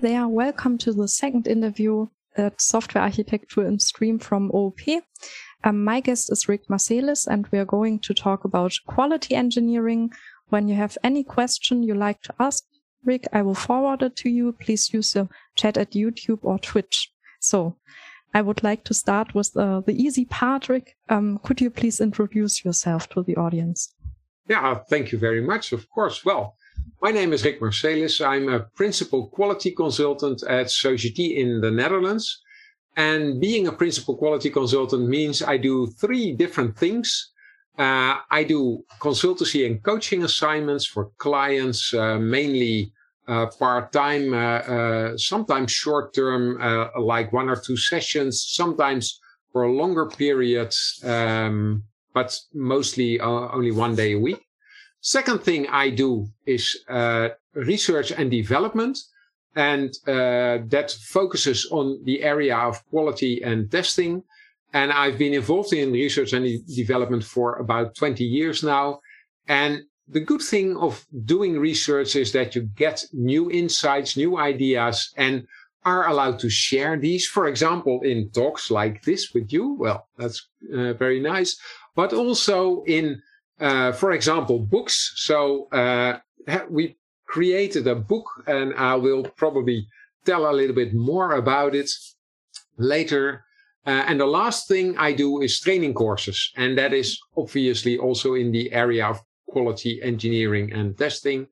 there, welcome to the second interview at Software Architecture in Stream from OOP. Um, my guest is Rick Marselis, and we are going to talk about quality engineering. When you have any question you like to ask Rick, I will forward it to you. Please use the chat at YouTube or Twitch. So I would like to start with uh, the easy part, Rick. Um, could you please introduce yourself to the audience? Yeah, thank you very much. Of course. Well, my name is Rick Marselis. I'm a principal quality consultant at Sogeti in the Netherlands. And being a principal quality consultant means I do three different things. Uh, I do consultancy and coaching assignments for clients, uh, mainly uh, part time, uh, uh, sometimes short term, uh, like one or two sessions, sometimes for a longer period, um, but mostly only one day a week. Second thing I do is uh, research and development, and uh, that focuses on the area of quality and testing. And I've been involved in research and development for about 20 years now. And the good thing of doing research is that you get new insights, new ideas, and are allowed to share these. For example, in talks like this with you. Well, that's uh, very nice. But also in uh, for example, books. So uh, we created a book, and I will probably tell a little bit more about it later. Uh, and the last thing I do is training courses, and that is obviously also in the area of quality engineering and testing.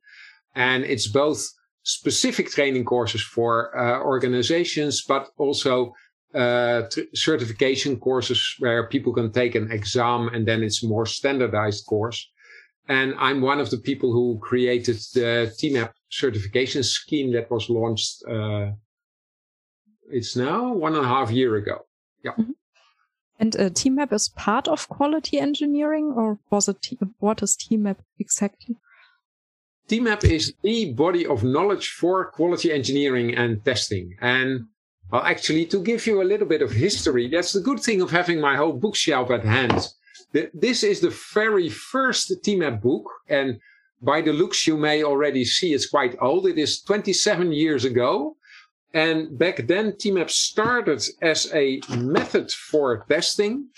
And it's both specific training courses for uh, organizations, but also uh, certification courses where people can take an exam and then it's more standardized course. And I'm one of the people who created the TMAP certification scheme that was launched. Uh, it's now one and a half year ago. Yeah. Mm-hmm. And uh, TMAP is part of quality engineering, or was it? What is TMAP exactly? TMAP is the body of knowledge for quality engineering and testing. And well, actually, to give you a little bit of history, that's the good thing of having my whole bookshelf at hand. This is the very first TMAP book, and by the looks you may already see it's quite old. It is 27 years ago. And back then, TMAP started as a method for testing.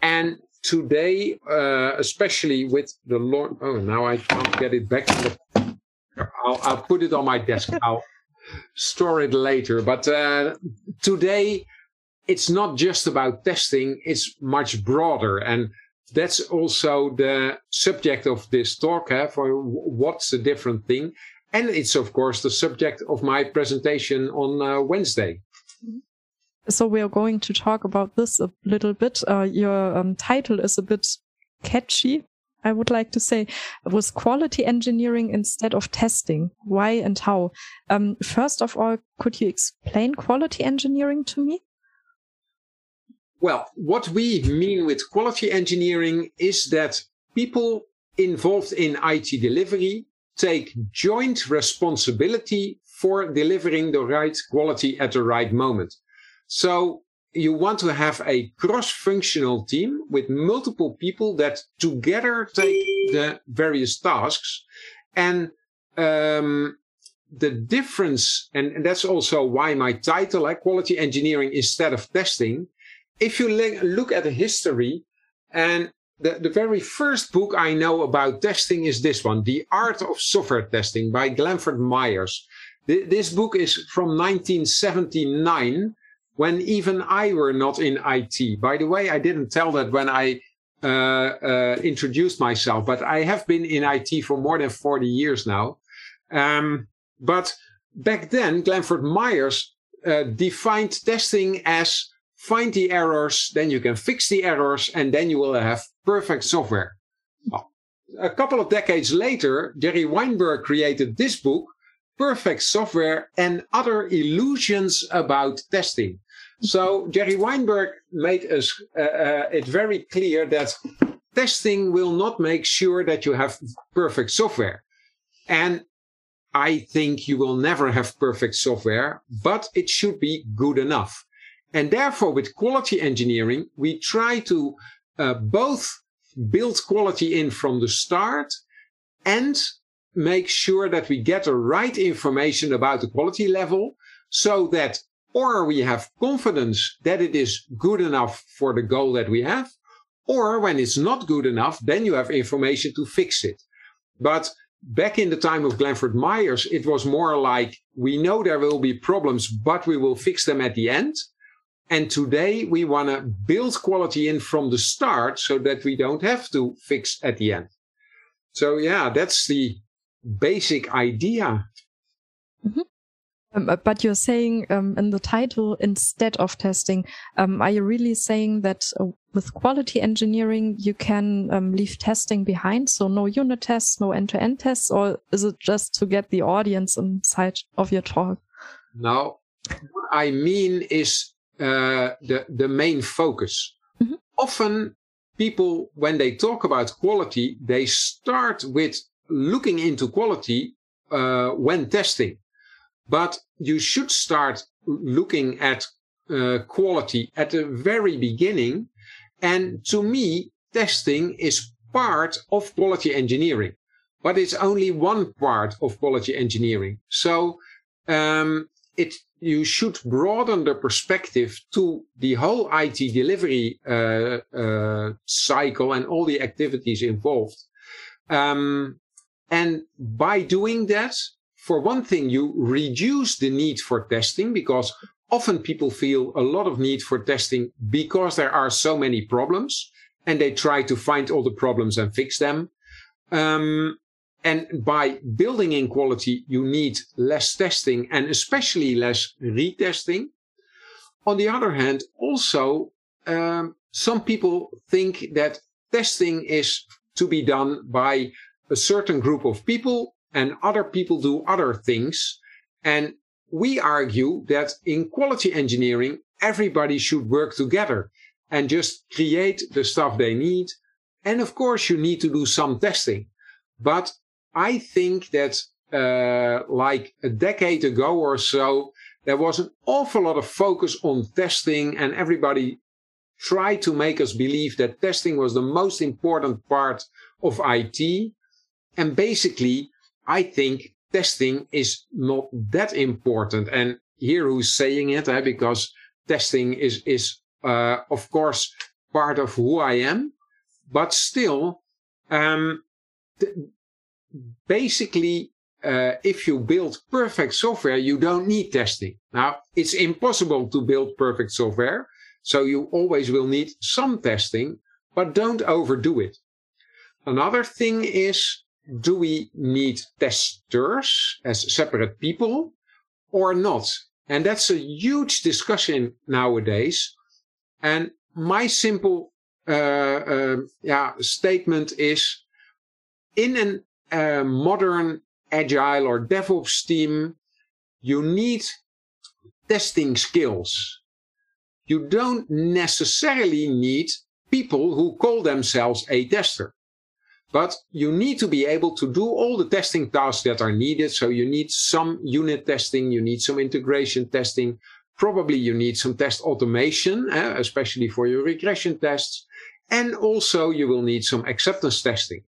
And today, uh, especially with the launch, oh, now I can't get it back. I'll, I'll put it on my desk. I'll, store it later. But uh, today, it's not just about testing, it's much broader. And that's also the subject of this talk eh, for what's a different thing. And it's, of course, the subject of my presentation on uh, Wednesday. So we are going to talk about this a little bit. Uh, your um, title is a bit catchy. I would like to say, was quality engineering instead of testing. Why and how? Um, first of all, could you explain quality engineering to me? Well, what we mean with quality engineering is that people involved in IT delivery take joint responsibility for delivering the right quality at the right moment. So you want to have a cross-functional team with multiple people that together take the various tasks. And um, the difference and, and, that's also why my title like quality engineering instead of testing if you look at the history and the, the very first book i know about testing is this one the art of software testing by glenford myers. This book is from 1979 when even I were not in IT. By the way, I didn't tell that when I uh, uh, introduced myself, but I have been in IT for more than 40 years now. Um, but back then, Glenford Myers uh, defined testing as find the errors, then you can fix the errors, and then you will have perfect software. Well, a couple of decades later, Jerry Weinberg created this book, Perfect Software and Other Illusions About Testing. So Jerry Weinberg made us, uh, uh, it very clear that testing will not make sure that you have perfect software. And I think you will never have perfect software, but it should be good enough. And therefore, with quality engineering, we try to uh, both build quality in from the start and make sure that we get the right information about the quality level so that or we have confidence that it is good enough for the goal that we have, or when it's not good enough, then you have information to fix it. But back in the time of Glenford Myers, it was more like we know there will be problems, but we will fix them at the end. And today we want to build quality in from the start so that we don't have to fix at the end. So yeah, that's the basic idea. Mm-hmm. Um, but you're saying um, in the title instead of testing, um, are you really saying that uh, with quality engineering you can um, leave testing behind? So no unit tests, no end-to-end tests, or is it just to get the audience inside of your talk? No, what I mean is uh, the the main focus. Mm-hmm. Often people, when they talk about quality, they start with looking into quality uh, when testing. But you should start looking at uh, quality at the very beginning. And to me, testing is part of quality engineering, but it's only one part of quality engineering. So um, it you should broaden the perspective to the whole IT delivery uh, uh, cycle and all the activities involved. Um, and by doing that, for one thing, you reduce the need for testing because often people feel a lot of need for testing because there are so many problems and they try to find all the problems and fix them. Um, and by building in quality, you need less testing and especially less retesting. On the other hand, also, um, some people think that testing is to be done by a certain group of people and other people do other things. And we argue that in quality engineering, everybody should work together and just create the stuff they need. And of course, you need to do some testing. But I think that uh, like a decade ago or so, there was an awful lot of focus on testing, and everybody tried to make us believe that testing was the most important part of IT. And basically, I think testing is not that important. And here who's saying it, eh, because testing is, is uh, of course, part of who I am. But still, um, basically, uh, if you build perfect software, you don't need testing. Now, it's impossible to build perfect software. So you always will need some testing, but don't overdo it. Another thing is, do we need testers as separate people or not? And that's a huge discussion nowadays. And my simple uh, uh, yeah, statement is in a modern agile or DevOps team, you need testing skills. You don't necessarily need people who call themselves a tester. But you need to be able to do all the testing tasks that are needed. So you need some unit testing, you need some integration testing. Probably you need some test automation, eh, especially for your regression tests. And also you will need some acceptance testing.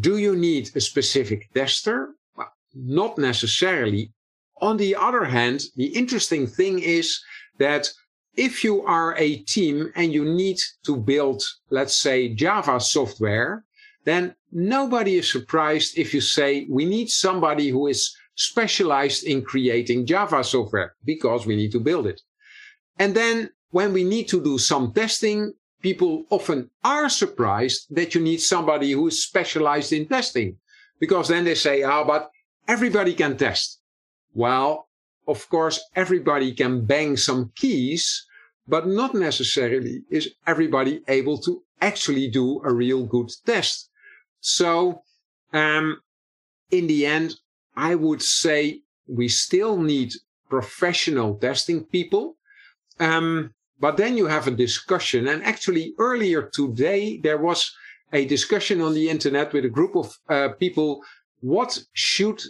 Do you need a specific tester? Well, not necessarily. On the other hand, the interesting thing is that if you are a team and you need to build, let's say, Java software, then nobody is surprised if you say we need somebody who is specialized in creating Java software because we need to build it. And then when we need to do some testing, people often are surprised that you need somebody who is specialized in testing because then they say, ah, oh, but everybody can test. Well, of course, everybody can bang some keys, but not necessarily is everybody able to actually do a real good test. So, um, in the end, I would say we still need professional testing people. Um, but then you have a discussion. And actually, earlier today, there was a discussion on the internet with a group of uh, people. What should,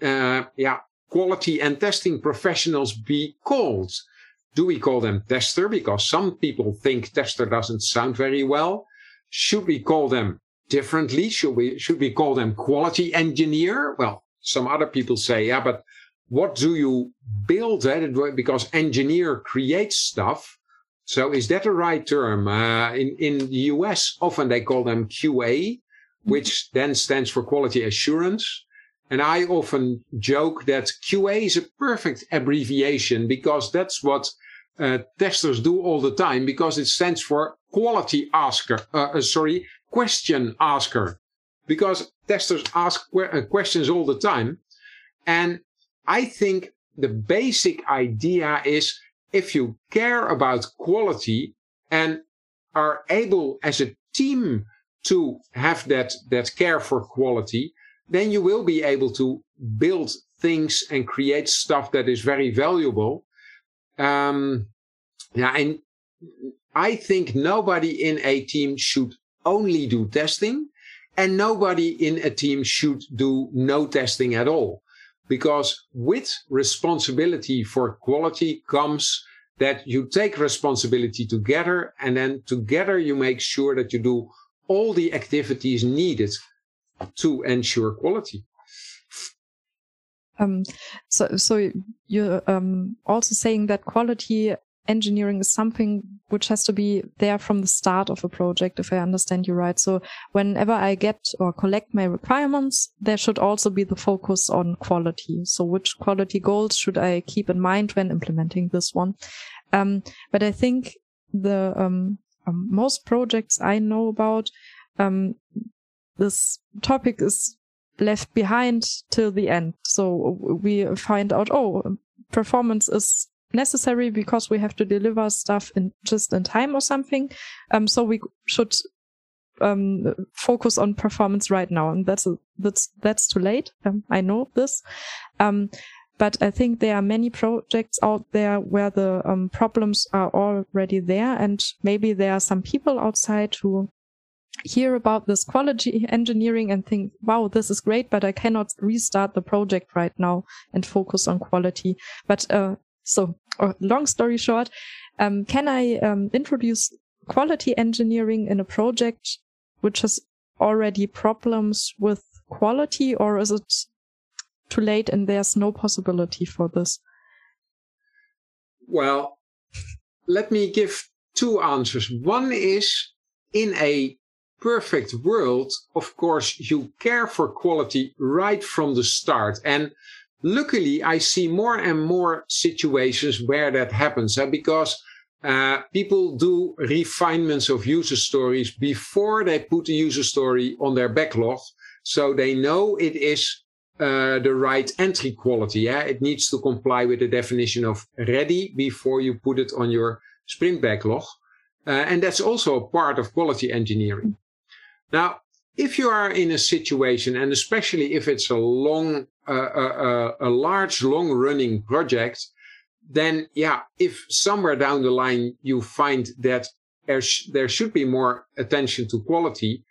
uh, yeah, quality and testing professionals be called? Do we call them tester? Because some people think tester doesn't sound very well. Should we call them differently. Should we, should we call them quality engineer? Well, some other people say, yeah, but what do you build? Eh? Because engineer creates stuff. So is that a right term? Uh, in, in the US, often they call them QA, which then stands for quality assurance. And I often joke that QA is a perfect abbreviation because that's what uh, testers do all the time because it stands for quality asker, uh, uh sorry, question asker. Because testers ask uh, questions all the time. And I think the basic idea is if you care about quality and are able as a team to have that, that care for quality, then you will be able to build things and create stuff that is very valuable. Um, yeah, and I think nobody in a team should only do testing and nobody in a team should do no testing at all. Because with responsibility for quality comes that you take responsibility together and then together you make sure that you do all the activities needed to ensure quality. Um, so, so you're um, also saying that quality engineering is something which has to be there from the start of a project, if I understand you right. So whenever I get or collect my requirements, there should also be the focus on quality. So which quality goals should I keep in mind when implementing this one? Um, but I think the um, um most projects I know about, um, this topic is left behind till the end. So we find out, oh, performance is necessary because we have to deliver stuff in just in time or something. Um, so we should um, focus on performance right now, and that's that's that's too late. Um, I know this, um, but I think there are many projects out there where the um, problems are already there, and maybe there are some people outside who hear about this quality engineering and think, wow, this is great, but I cannot restart the project right now and focus on quality. But uh, so, uh, long story short, um, can I um, introduce quality engineering in a project which has already problems with quality, or is it too late and there's no possibility for this? Well, let me give two answers. One is in a perfect world, of course, you care for quality right from the start. And luckily, I see more and more situations where that happens because uh, people do refinements of user stories before they put the user story on their backlog. So they know it is uh, the right entry quality. Yeah? It needs to comply with the definition of ready before you put it on your sprint backlog. Uh, and that's also a part of quality engineering. Now, if you are in a situation, and especially if it's a long, uh, uh, uh, a large, long running project, then yeah, if somewhere down the line you find that there, sh- there should be more attention to quality,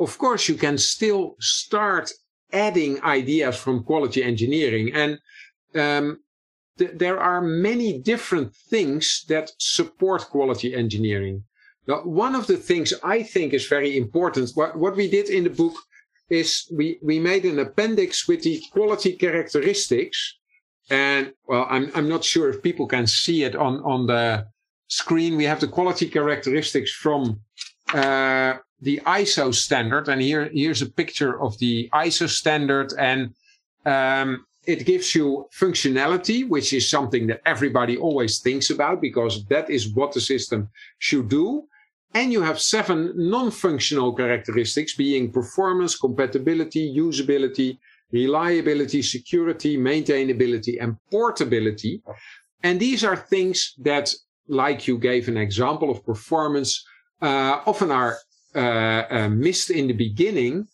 of course you can still start adding ideas from quality engineering. And um, th- there are many different things that support quality engineering. Now, one of the things I think is very important, what, what we did in the book is we, we made an appendix with the quality characteristics. And well, I'm, I'm not sure if people can see it on, on the screen. We have the quality characteristics from uh, the ISO standard. And here, here's a picture of the ISO standard. And um, it gives you functionality, which is something that everybody always thinks about because that is what the system should do. And you have seven non-functional characteristics being performance, compatibility, usability, reliability, security, maintainability, and portability. And these are things that, like you gave an example of performance, uh, often are uh, uh, missed in the beginning.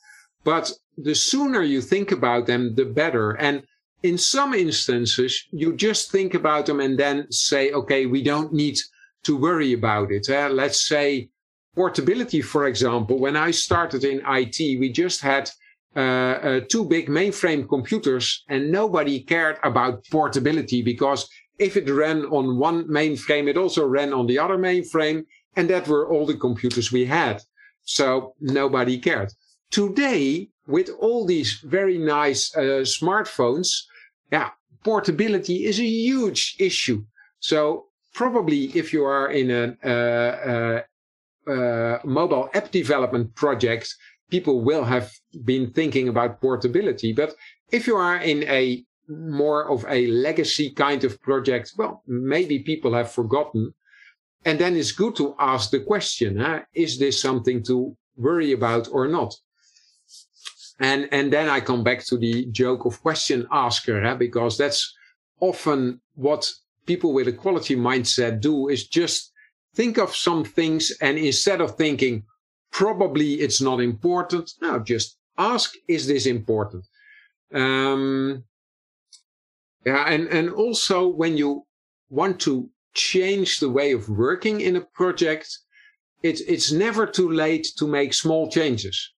But the sooner you think about them, the better. And in some instances, you just think about them and then say, okay, we don't need to worry about it. Uh, let's say portability, for example, when I started in IT, we just had uh, uh, two big mainframe computers and nobody cared about portability because if it ran on one mainframe, it also ran on the other mainframe. And that were all the computers we had. So nobody cared. Today, with all these very nice uh, smartphones, yeah, portability is a huge issue. So probably if you are in a, uh, uh, uh, mobile app development project, people will have been thinking about portability. But if you are in a more of a legacy kind of project, well, maybe people have forgotten. And then it's good to ask the question, huh? is this something to worry about or not? And, and then I come back to the joke of question asker, huh? because that's often what people with a quality mindset do is just think of some things and instead of thinking, probably it's not important, now just ask, is this important? Um, yeah, and, and also when you want to change the way of working in a project, it, it's never too late to make small changes.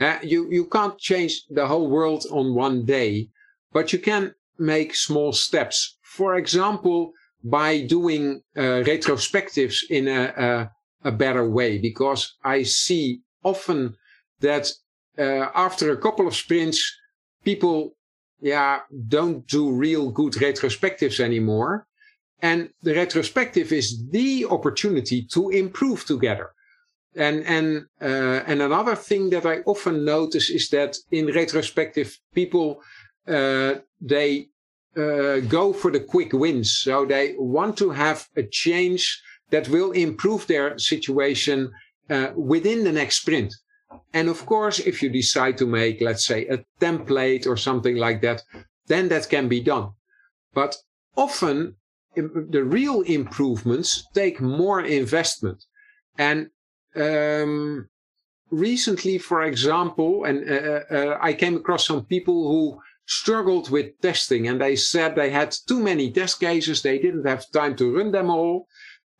Uh, you, you can't change the whole world on one day, but you can make small steps. For example, by doing uh, retrospectives in a, a, a, better way, because I see often that uh, after a couple of sprints, people, yeah, don't do real good retrospectives anymore. And the retrospective is the opportunity to improve together. And and uh, and another thing that I often notice is that in retrospective, people uh, they uh, go for the quick wins. So they want to have a change that will improve their situation uh, within the next sprint. And of course, if you decide to make, let's say, a template or something like that, then that can be done. But often the real improvements take more investment. And um, recently, for example, and uh, uh, uh, I came across some people who struggled with testing and they said they had too many test cases. They didn't have time to run them all.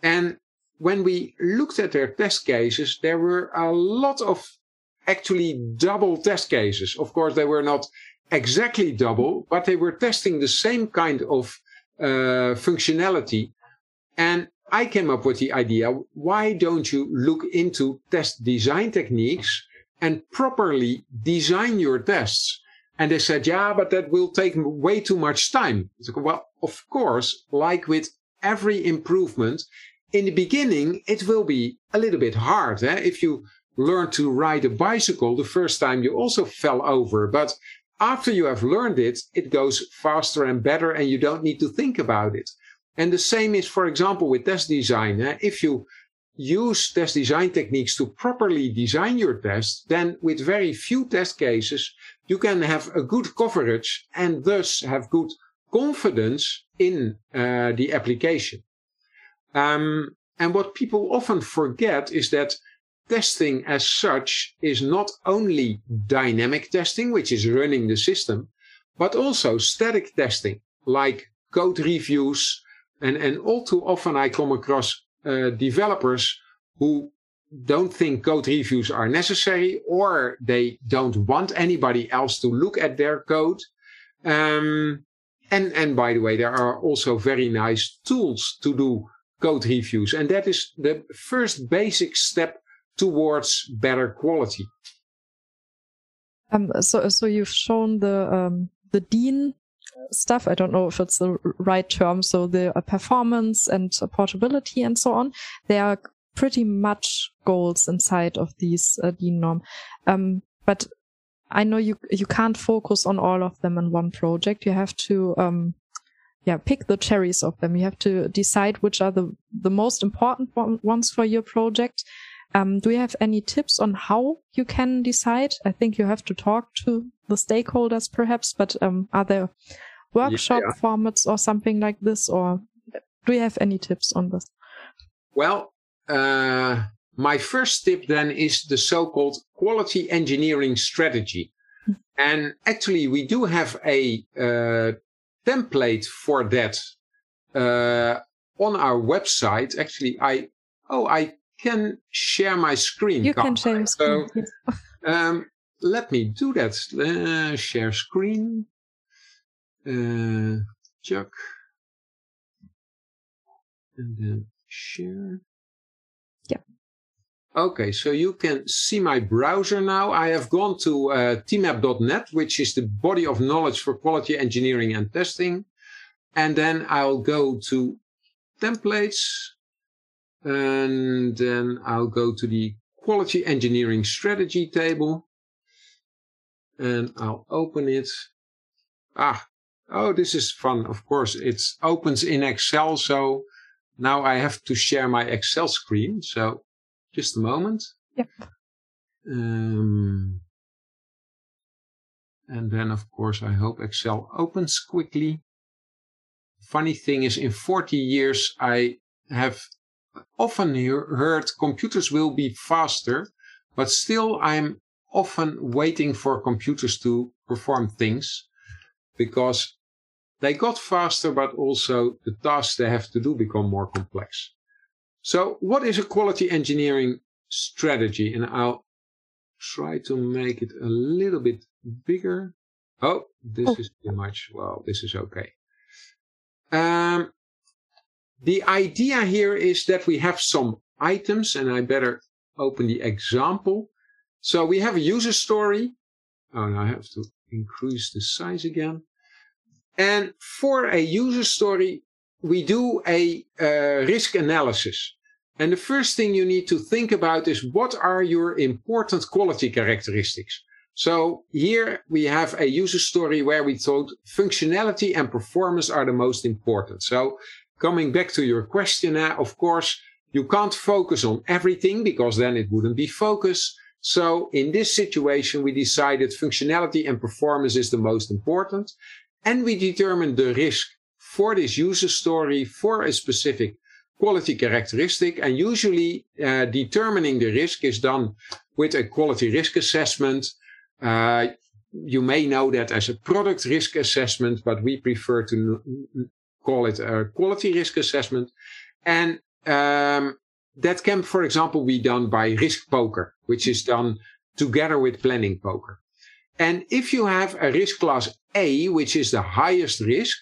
And when we looked at their test cases, there were a lot of actually double test cases. Of course, they were not exactly double, but they were testing the same kind of uh, functionality. And I came up with the idea, why don't you look into test design techniques and properly design your tests? And they said, yeah, but that will take way too much time. Said, well, of course, like with every improvement, in the beginning, it will be a little bit hard. Eh? If you learn to ride a bicycle the first time, you also fell over. But after you have learned it, it goes faster and better and you don't need to think about it. And the same is, for example, with test design. Eh? If you use test design techniques to properly design your test, then with very few test cases, you can have a good coverage and thus have good confidence in uh, the application. Um, and what people often forget is that testing as such is not only dynamic testing, which is running the system, but also static testing, like code reviews, and, and all too often I come across uh, developers who don't think code reviews are necessary or they don't want anybody else to look at their code. Um, and, and by the way, there are also very nice tools to do code reviews. And that is the first basic step towards better quality. Um, so, so you've shown the, um, the DIN stuff. I don't know if it's the right term. So the uh, performance and uh, portability and so on, they are pretty much goals inside of these uh, norm. Um, but I know you, you can't focus on all of them in one project. You have to, um, yeah, pick the cherries of them. You have to decide which are the, the most important ones for your project. Um, do you have any tips on how you can decide? I think you have to talk to the stakeholders perhaps, but um, are there workshop yeah. formats or something like this? Or do you have any tips on this? Well, uh, my first tip then is the so-called quality engineering strategy. Hmm. and actually, we do have a uh, template for that uh, on our website. Actually, I oh I can share my screen. You can share your screen. So, um, let me do that. Uh, share screen. Uh, Chuck. And then share. Yeah. Okay, so you can see my browser now. I have gone to uh, tmap.net, which is the body of knowledge for quality engineering and testing. And then I'll go to templates. And then I'll go to the quality engineering strategy table. And I'll open it. Ah, oh, this is fun. Of course, it opens in Excel. So now I have to share my Excel screen. So just a moment. Yep. Um, and then, of course, I hope Excel opens quickly. Funny thing is, in 40 years, I have often heard computers will be faster, but still I'm often waiting for computers to perform things because they got faster, but also the tasks they have to do become more complex. So what is a quality engineering strategy? And I'll try to make it a little bit bigger. Oh, this is too much. Well, this is okay. Um, the idea here is that we have some items and I better open the example. So we have a user story. Oh, now I have to increase the size again. And for a user story, we do a uh, risk analysis. And the first thing you need to think about is what are your important quality characteristics? So here we have a user story where we thought functionality and performance are the most important. So coming back to your question, uh, of course, you can't focus on everything because then it wouldn't be focus. So in this situation, we decided functionality and performance is the most important. And we determine the risk for this user story for a specific quality characteristic. And usually uh, determining the risk is done with a quality risk assessment. Uh, you may know that as a product risk assessment, but we prefer to call it a quality risk assessment. And um, that can, for example, be done by risk poker, which is done together with planning poker. And if you have a risk class A, which is the highest risk,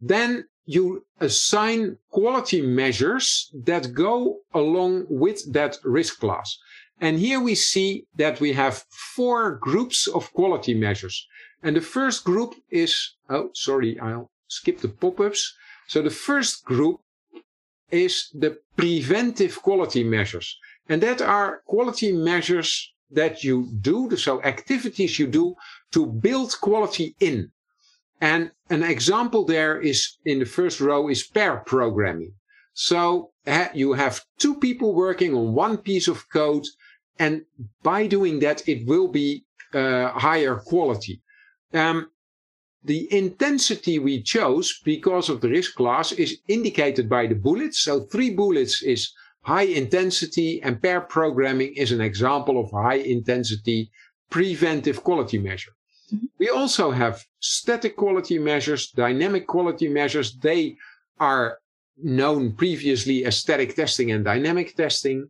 then you assign quality measures that go along with that risk class. And here we see that we have four groups of quality measures. And the first group is, oh, sorry, I'll skip the pop-ups. So the first group is the preventive quality measures. And that are quality measures that you do, so activities you do to build quality in. And an example there is in the first row is pair programming. So you have two people working on one piece of code. And by doing that, it will be uh, higher quality. Um, the intensity we chose because of the risk class is indicated by the bullets. So three bullets is high intensity and pair programming is an example of high intensity preventive quality measure. Mm-hmm. We also have static quality measures, dynamic quality measures. They are known previously as static testing and dynamic testing.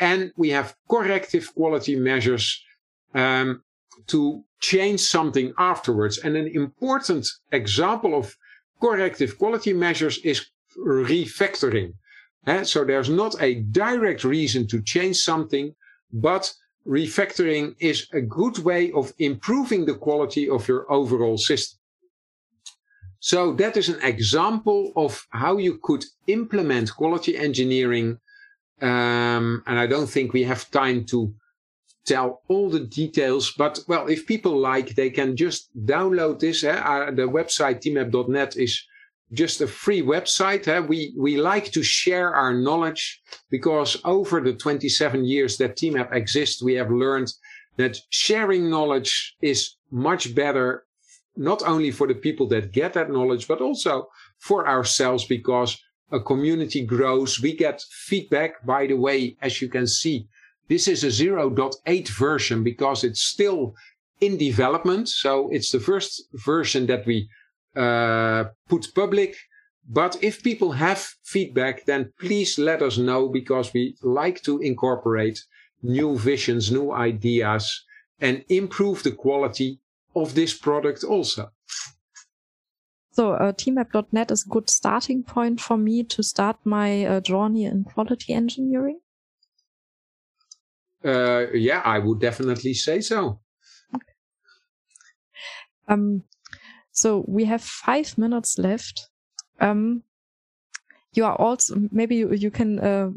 And we have corrective quality measures um, to change something afterwards. And an important example of corrective quality measures is refactoring. So there's not a direct reason to change something, but refactoring is a good way of improving the quality of your overall system. So that is an example of how you could implement quality engineering. Um, and I don't think we have time to tell all the details, but well, if people like, they can just download this. Eh? Uh, the website tmap.net is just a free website. Eh? We, we like to share our knowledge because over the 27 years that TMAP exists, we have learned that sharing knowledge is much better, not only for the people that get that knowledge, but also for ourselves because a community grows. We get feedback. By the way, as you can see, this is a 0.8 version because it's still in development. So it's the first version that we uh, put public. But if people have feedback, then please let us know because we like to incorporate new visions, new ideas, and improve the quality of this product also. So uh, tmap.net is a good starting point for me to start my uh, journey in quality engineering. uh, yeah, I would definitely say so. Um, so we have five minutes left. Um, you are also maybe you, you can uh,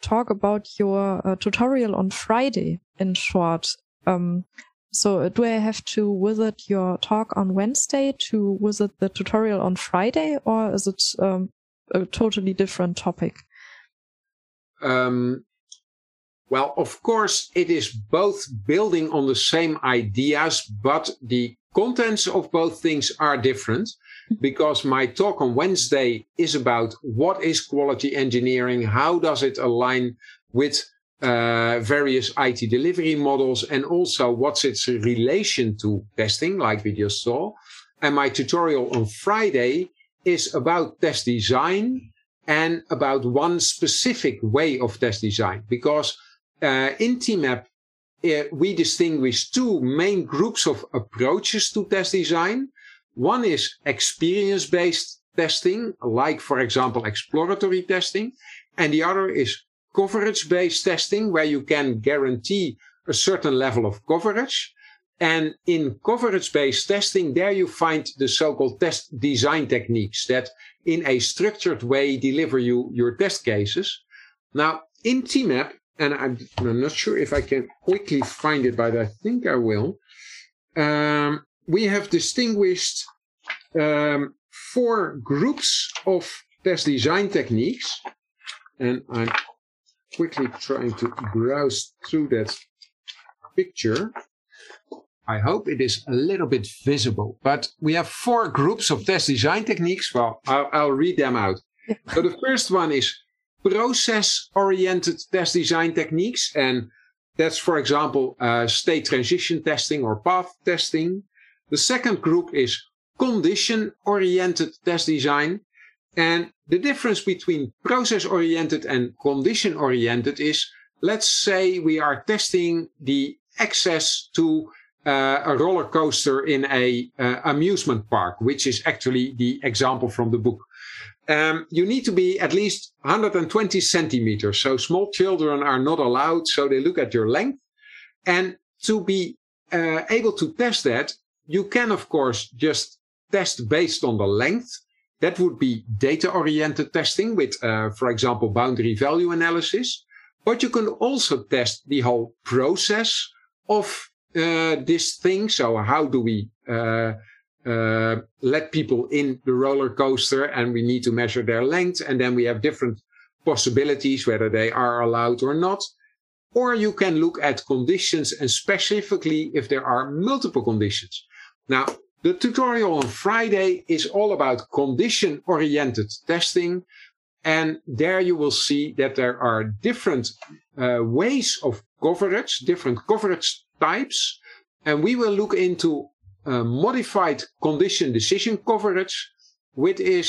talk about your uh, tutorial on Friday in short. Um, so do I have to visit your talk on Wednesday to visit the tutorial on Friday, or is it um, a totally different topic? Um, well, of course, it is both building on the same ideas, but the contents of both things are different because my talk on Wednesday is about what is quality engineering, how does it align with uh, various IT delivery models, and also what's its relation to testing, like we just saw. And my tutorial on Friday is about test design and about one specific way of test design. Because uh, in TMAP, uh, we distinguish two main groups of approaches to test design. One is experience based testing, like, for example, exploratory testing. And the other is coverage based testing, where you can guarantee a certain level of coverage. And in coverage based testing, there you find the so called test design techniques that in a structured way deliver you your test cases. Now, in TMAP, and I'm, I'm not sure if I can quickly find it, but I think I will. Um, we have distinguished um, four groups of test design techniques, and I'm quickly trying to browse through that picture. I hope it is a little bit visible, but we have four groups of test design techniques. Well, I'll, I'll read them out. so the first one is process oriented test design techniques. And that's, for example, uh, state transition testing or path testing. The second group is condition oriented test design. And the difference between process oriented and condition oriented is let's say we are testing the access to uh, a roller coaster in a uh, amusement park, which is actually the example from the book. Um, you need to be at least 120 centimeters. So small children are not allowed. So they look at your length. And to be uh, able to test that, you can, of course, just test based on the length. That would be data oriented testing with, uh, for example, boundary value analysis. But you can also test the whole process of uh, this thing. So how do we uh, let people in the roller coaster and we need to measure their length. And then we have different possibilities, whether they are allowed or not. Or you can look at conditions and specifically if there are multiple conditions. Now, the tutorial on Friday is all about condition oriented testing. And there you will see that there are different uh, ways of coverage, different coverage types. And we will look into uh, modified condition decision coverage, which is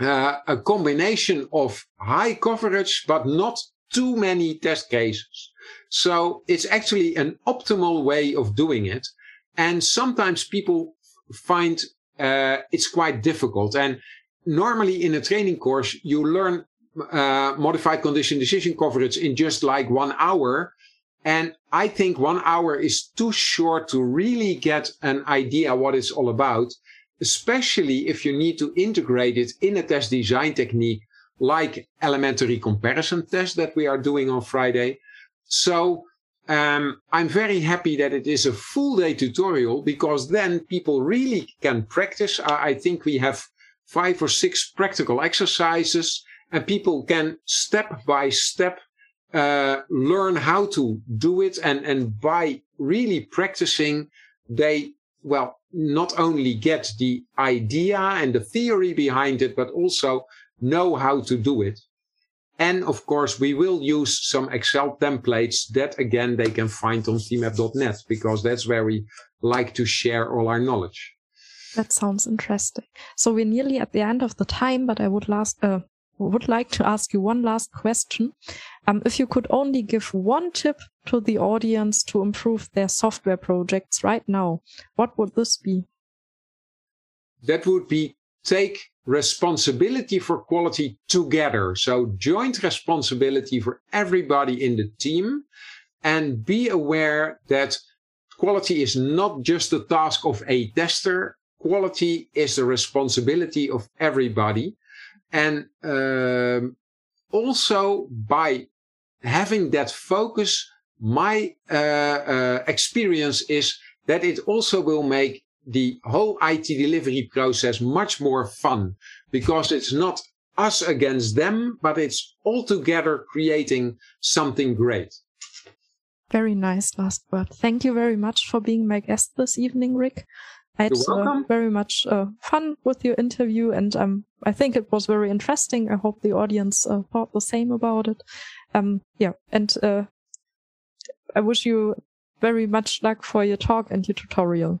uh, a combination of high coverage but not too many test cases. So it's actually an optimal way of doing it. And sometimes people find uh, it's quite difficult. And normally in a training course, you learn uh, modified condition decision coverage in just like one hour. And I think one hour is too short to really get an idea what it's all about, especially if you need to integrate it in a test design technique like elementary comparison test that we are doing on Friday. So um, I'm very happy that it is a full day tutorial because then people really can practice. I, I think we have five or six practical exercises and people can step by step uh, learn how to do it and, and by really practicing, they, well, not only get the idea and the theory behind it, but also know how to do it. And of course, we will use some Excel templates that again, they can find on tmap.net because that's where we like to share all our knowledge. That sounds interesting. So we're nearly at the end of the time, but I would last, uh, would like to ask you one last question. Um, if you could only give one tip to the audience to improve their software projects right now, what would this be? That would be take responsibility for quality together. So joint responsibility for everybody in the team. and be aware that quality is not just the task of a tester. Quality is the responsibility of everybody. And um, also by having that focus, my uh, uh, experience is that it also will make the whole IT delivery process much more fun because it's not us against them, but it's all together creating something great. Very nice last word. Thank you very much for being my guest this evening, Rick. I had uh, very much uh, fun with your interview, and um, I think it was very interesting. I hope the audience uh, thought the same about it. Um, yeah, and uh, I wish you very much luck for your talk and your tutorial.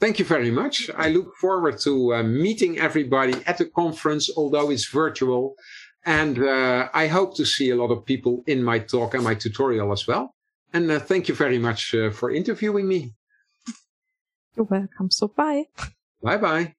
Thank you very much. I look forward to uh, meeting everybody at the conference, although it's virtual. And uh, I hope to see a lot of people in my talk and my tutorial as well. And uh, thank you very much uh, for interviewing me. You're welcome. So bye. Bye bye.